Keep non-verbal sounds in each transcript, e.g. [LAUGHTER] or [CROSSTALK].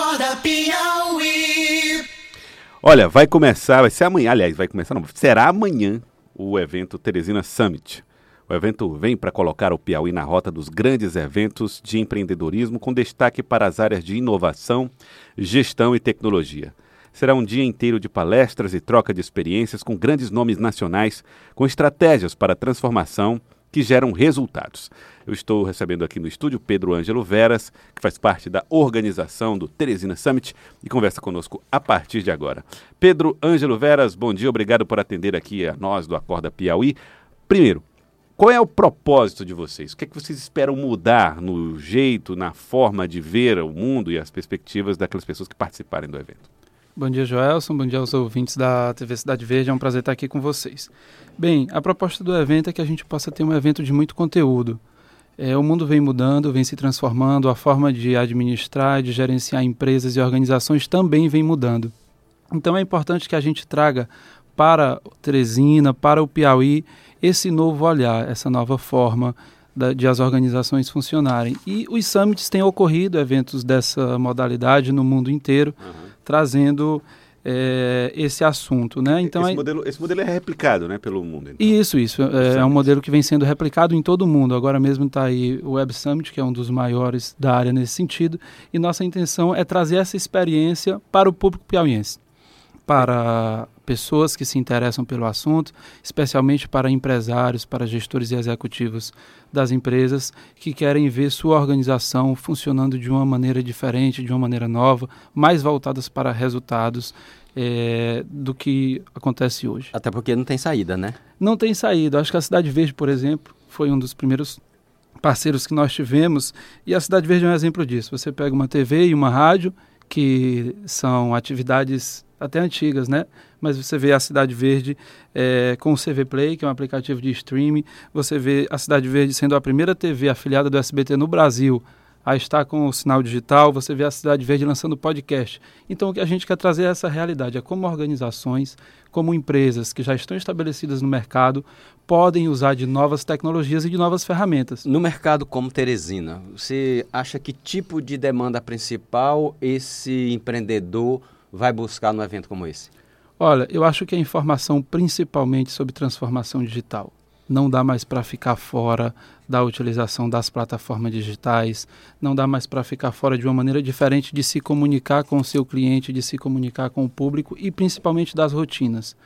Acorda Piauí. Olha, vai começar, vai ser amanhã, aliás, vai começar, não, será amanhã o evento Teresina Summit. O evento vem para colocar o Piauí na rota dos grandes eventos de empreendedorismo, com destaque para as áreas de inovação, gestão e tecnologia. Será um dia inteiro de palestras e troca de experiências com grandes nomes nacionais, com estratégias para transformação que geram resultados. Eu estou recebendo aqui no estúdio Pedro Ângelo Veras, que faz parte da organização do Teresina Summit e conversa conosco a partir de agora. Pedro Ângelo Veras, bom dia, obrigado por atender aqui a nós do Acorda Piauí. Primeiro, qual é o propósito de vocês? O que é que vocês esperam mudar no jeito, na forma de ver o mundo e as perspectivas daquelas pessoas que participarem do evento? Bom dia, Joelson. Bom dia aos ouvintes da TV Cidade Verde. É um prazer estar aqui com vocês. Bem, a proposta do evento é que a gente possa ter um evento de muito conteúdo. É, o mundo vem mudando, vem se transformando, a forma de administrar, de gerenciar empresas e organizações também vem mudando. Então é importante que a gente traga para Teresina, para o Piauí, esse novo olhar, essa nova forma da, de as organizações funcionarem. E os summits têm ocorrido, eventos dessa modalidade no mundo inteiro, uhum. Trazendo é, esse assunto, né? Então esse, modelo, esse modelo é replicado, né, pelo mundo. Então. Isso, isso é, é, um modelo que vem sendo replicado em todo o mundo. Agora mesmo está aí o Web Summit, que é um dos maiores da área nesse sentido, e nossa intenção é trazer essa experiência para o público piauiense, para pessoas que se interessam pelo assunto, especialmente para empresários, para gestores e executivos das empresas que querem ver sua organização funcionando de uma maneira diferente, de uma maneira nova, mais voltadas para resultados é, do que acontece hoje. Até porque não tem saída, né? Não tem saída. Acho que a Cidade Verde, por exemplo, foi um dos primeiros parceiros que nós tivemos e a Cidade Verde é um exemplo disso. Você pega uma TV e uma rádio que são atividades até antigas, né? Mas você vê a Cidade Verde é, com o CV Play, que é um aplicativo de streaming. Você vê a Cidade Verde sendo a primeira TV afiliada do SBT no Brasil a estar com o sinal digital. Você vê a Cidade Verde lançando podcast. Então, o que a gente quer trazer é essa realidade. É como organizações, como empresas que já estão estabelecidas no mercado, podem usar de novas tecnologias e de novas ferramentas. No mercado como Teresina, você acha que tipo de demanda principal esse empreendedor vai buscar num evento como esse? Olha, eu acho que a informação principalmente sobre transformação digital. Não dá mais para ficar fora da utilização das plataformas digitais, não dá mais para ficar fora de uma maneira diferente de se comunicar com o seu cliente, de se comunicar com o público e principalmente das rotinas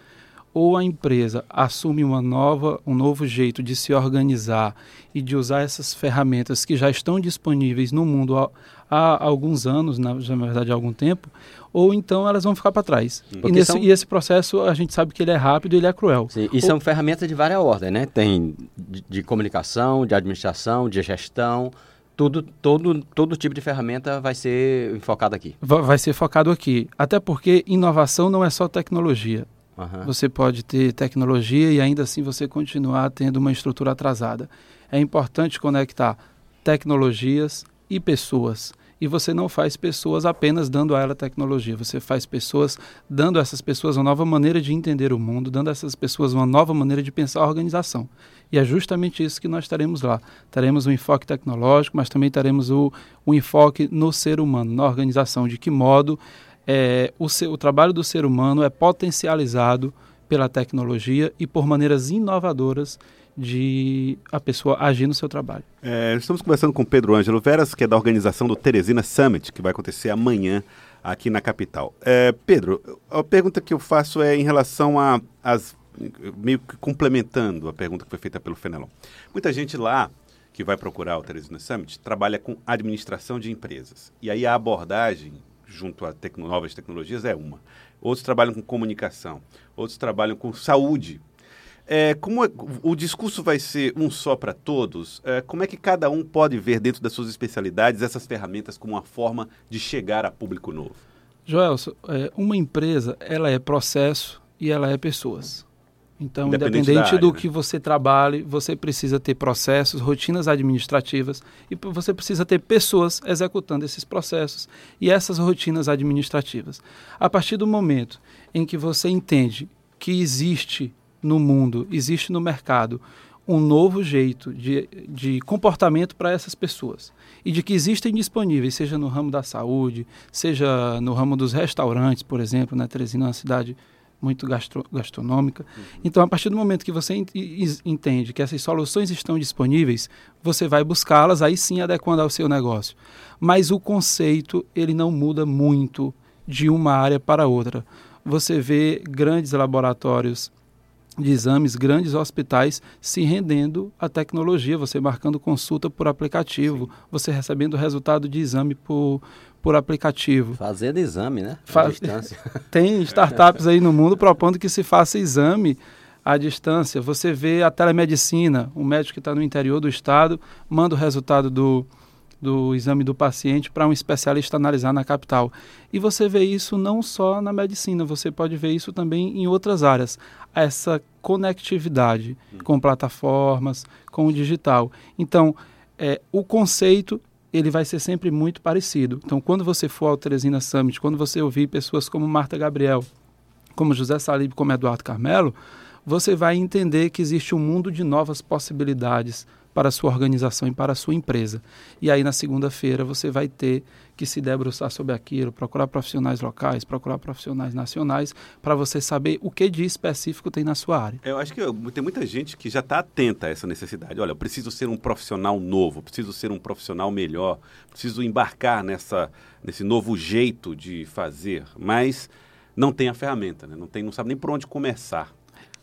ou a empresa assume uma nova, um novo jeito de se organizar e de usar essas ferramentas que já estão disponíveis no mundo há, há alguns anos, na, na, verdade há algum tempo, ou então elas vão ficar para trás. E, nesse, são... e, esse processo a gente sabe que ele é rápido e ele é cruel. Sim, e ou... são ferramentas de várias ordens, né? Tem de, de comunicação, de administração, de gestão, tudo, todo, todo tipo de ferramenta vai ser enfocado aqui. Vai ser focado aqui. Até porque inovação não é só tecnologia. Uhum. Você pode ter tecnologia e ainda assim você continuar tendo uma estrutura atrasada. É importante conectar tecnologias e pessoas. E você não faz pessoas apenas dando a ela tecnologia, você faz pessoas dando a essas pessoas uma nova maneira de entender o mundo, dando a essas pessoas uma nova maneira de pensar a organização. E é justamente isso que nós teremos lá. Teremos um enfoque tecnológico, mas também teremos o, o enfoque no ser humano, na organização, de que modo é, o, seu, o trabalho do ser humano é potencializado pela tecnologia e por maneiras inovadoras de a pessoa agir no seu trabalho. É, estamos conversando com Pedro Ângelo Veras, que é da organização do Teresina Summit, que vai acontecer amanhã aqui na capital. É, Pedro, a pergunta que eu faço é em relação a as meio que complementando a pergunta que foi feita pelo Fenelon. Muita gente lá que vai procurar o Teresina Summit trabalha com administração de empresas. E aí a abordagem junto a tecno, novas tecnologias é uma. Outros trabalham com comunicação, outros trabalham com saúde. É, como é, o discurso vai ser um só para todos, é, como é que cada um pode ver dentro das suas especialidades essas ferramentas como uma forma de chegar a público novo? Joelson, é, uma empresa ela é processo e ela é pessoas. Então, independente, independente área, do né? que você trabalhe, você precisa ter processos, rotinas administrativas e você precisa ter pessoas executando esses processos e essas rotinas administrativas. A partir do momento em que você entende que existe no mundo, existe no mercado um novo jeito de, de comportamento para essas pessoas. E de que existem disponíveis, seja no ramo da saúde, seja no ramo dos restaurantes, por exemplo, né? Teresina é uma cidade muito gastro, gastronômica. Uhum. Então, a partir do momento que você entende que essas soluções estão disponíveis, você vai buscá-las, aí sim adequando ao seu negócio. Mas o conceito, ele não muda muito de uma área para outra. Você vê grandes laboratórios de exames, grandes hospitais se rendendo à tecnologia, você marcando consulta por aplicativo, Sim. você recebendo resultado de exame por, por aplicativo. Fazendo exame, né? Distância. [LAUGHS] Tem startups aí no mundo propondo que se faça exame à distância. Você vê a telemedicina, um médico que está no interior do estado manda o resultado do, do exame do paciente para um especialista analisar na capital. E você vê isso não só na medicina, você pode ver isso também em outras áreas. Essa conectividade hum. com plataformas, com o digital. Então, é, o conceito ele vai ser sempre muito parecido. Então, quando você for ao Teresina Summit, quando você ouvir pessoas como Marta Gabriel, como José Salib, como Eduardo Carmelo, você vai entender que existe um mundo de novas possibilidades para a sua organização e para a sua empresa. E aí, na segunda-feira, você vai ter que se debruçar sobre aquilo, procurar profissionais locais, procurar profissionais nacionais, para você saber o que de específico tem na sua área. Eu acho que tem muita gente que já está atenta a essa necessidade. Olha, eu preciso ser um profissional novo, preciso ser um profissional melhor, preciso embarcar nessa, nesse novo jeito de fazer, mas não tem a ferramenta, né? não, tem, não sabe nem por onde começar.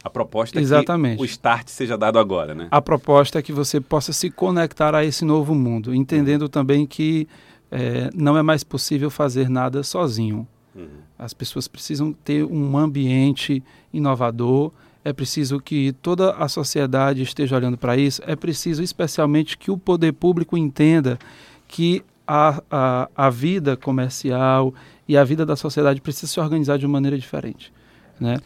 A proposta é Exatamente. que o start seja dado agora, né? A proposta é que você possa se conectar a esse novo mundo, entendendo também que é, não é mais possível fazer nada sozinho. Uhum. As pessoas precisam ter um ambiente inovador, é preciso que toda a sociedade esteja olhando para isso, é preciso especialmente que o poder público entenda que a, a, a vida comercial e a vida da sociedade precisa se organizar de uma maneira diferente. Né?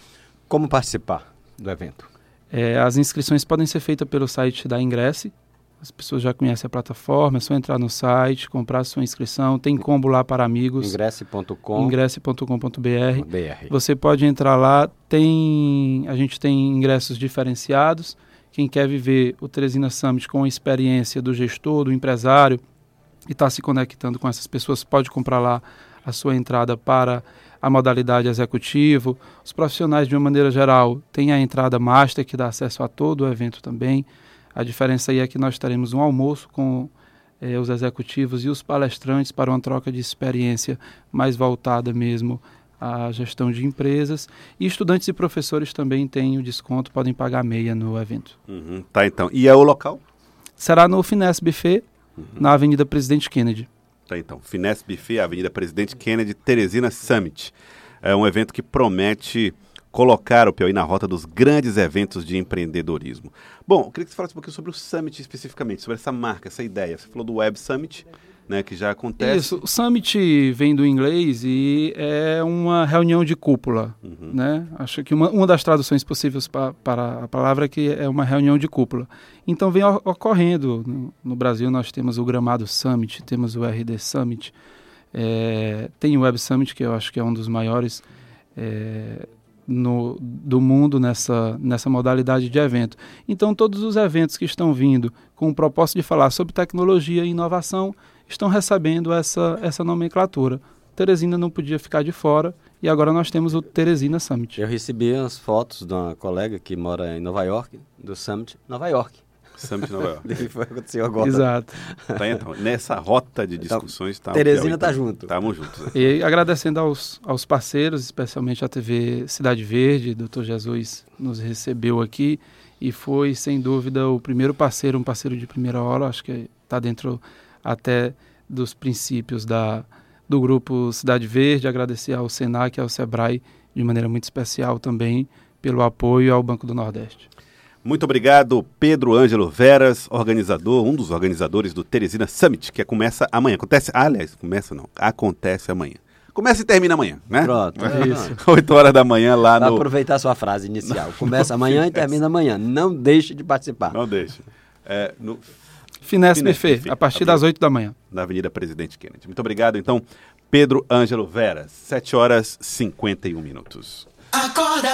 Como participar? Do evento? É, as inscrições podem ser feitas pelo site da Ingresse. As pessoas já conhecem a plataforma, é só entrar no site, comprar sua inscrição. Tem combo lá para amigos. Ingresse.com. Ingresse.com.br. Você pode entrar lá. Tem, a gente tem ingressos diferenciados. Quem quer viver o Teresina Summit com a experiência do gestor, do empresário e está se conectando com essas pessoas, pode comprar lá a sua entrada para a modalidade executivo. Os profissionais, de uma maneira geral, têm a entrada master, que dá acesso a todo o evento também. A diferença aí é que nós teremos um almoço com eh, os executivos e os palestrantes para uma troca de experiência mais voltada mesmo à gestão de empresas. E estudantes e professores também têm o desconto, podem pagar meia no evento. Uhum, tá, então. E é o local? Será no Finesse Buffet, uhum. na Avenida Presidente Kennedy. Tá, então. Finesse Buffet, Avenida Presidente Kennedy, Teresina Summit. É um evento que promete colocar o Piauí na rota dos grandes eventos de empreendedorismo. Bom, eu queria que você falasse um pouquinho sobre o Summit especificamente, sobre essa marca, essa ideia. Você falou do Web Summit, né, que já acontece. Isso, o Summit vem do inglês e é uma reunião de cúpula, uhum. Né? Acho que uma, uma das traduções possíveis pa, para a palavra é que é uma reunião de cúpula. Então vem ocorrendo, no, no, Brasil nós temos o Gramado Summit, temos o RD Summit, é, tem o Web Summit, que eu acho que é um dos maiores é, no, do mundo nessa, nessa modalidade de evento. Então todos os eventos que estão vindo com o propósito de falar sobre tecnologia e inovação estão recebendo essa, essa nomenclatura. Teresina não podia ficar de fora e agora nós temos o Teresina Summit. Eu recebi as fotos de uma colega que mora em Nova York, do Summit Nova York. Summit Nova York. [LAUGHS] foi aconteceu agora. Exato. Tá, então, nessa rota de então, discussões então, tá Teresina está junto. Estamos juntos. Né? E agradecendo aos, aos parceiros, especialmente a TV Cidade Verde, Dr. Jesus nos recebeu aqui e foi, sem dúvida, o primeiro parceiro, um parceiro de primeira hora, acho que está dentro até dos princípios da, do grupo Cidade Verde, agradecer ao Senac e ao Sebrae de maneira muito especial também pelo apoio ao Banco do Nordeste. Muito obrigado, Pedro Ângelo Veras, organizador, um dos organizadores do Teresina Summit, que começa amanhã. Acontece, ah, aliás, começa não, acontece amanhã. Começa e termina amanhã, né? Pronto. É isso. 8 [LAUGHS] horas da manhã lá Vai no... aproveitar a sua frase inicial. [LAUGHS] Começa amanhã e termina amanhã. Não deixe de participar. Não deixe. É, no Finesse Buffet, a partir das 8 da manhã. Na Avenida Presidente Kennedy. Muito obrigado, então, Pedro Ângelo Veras, 7 horas e 51 minutos. Acorda!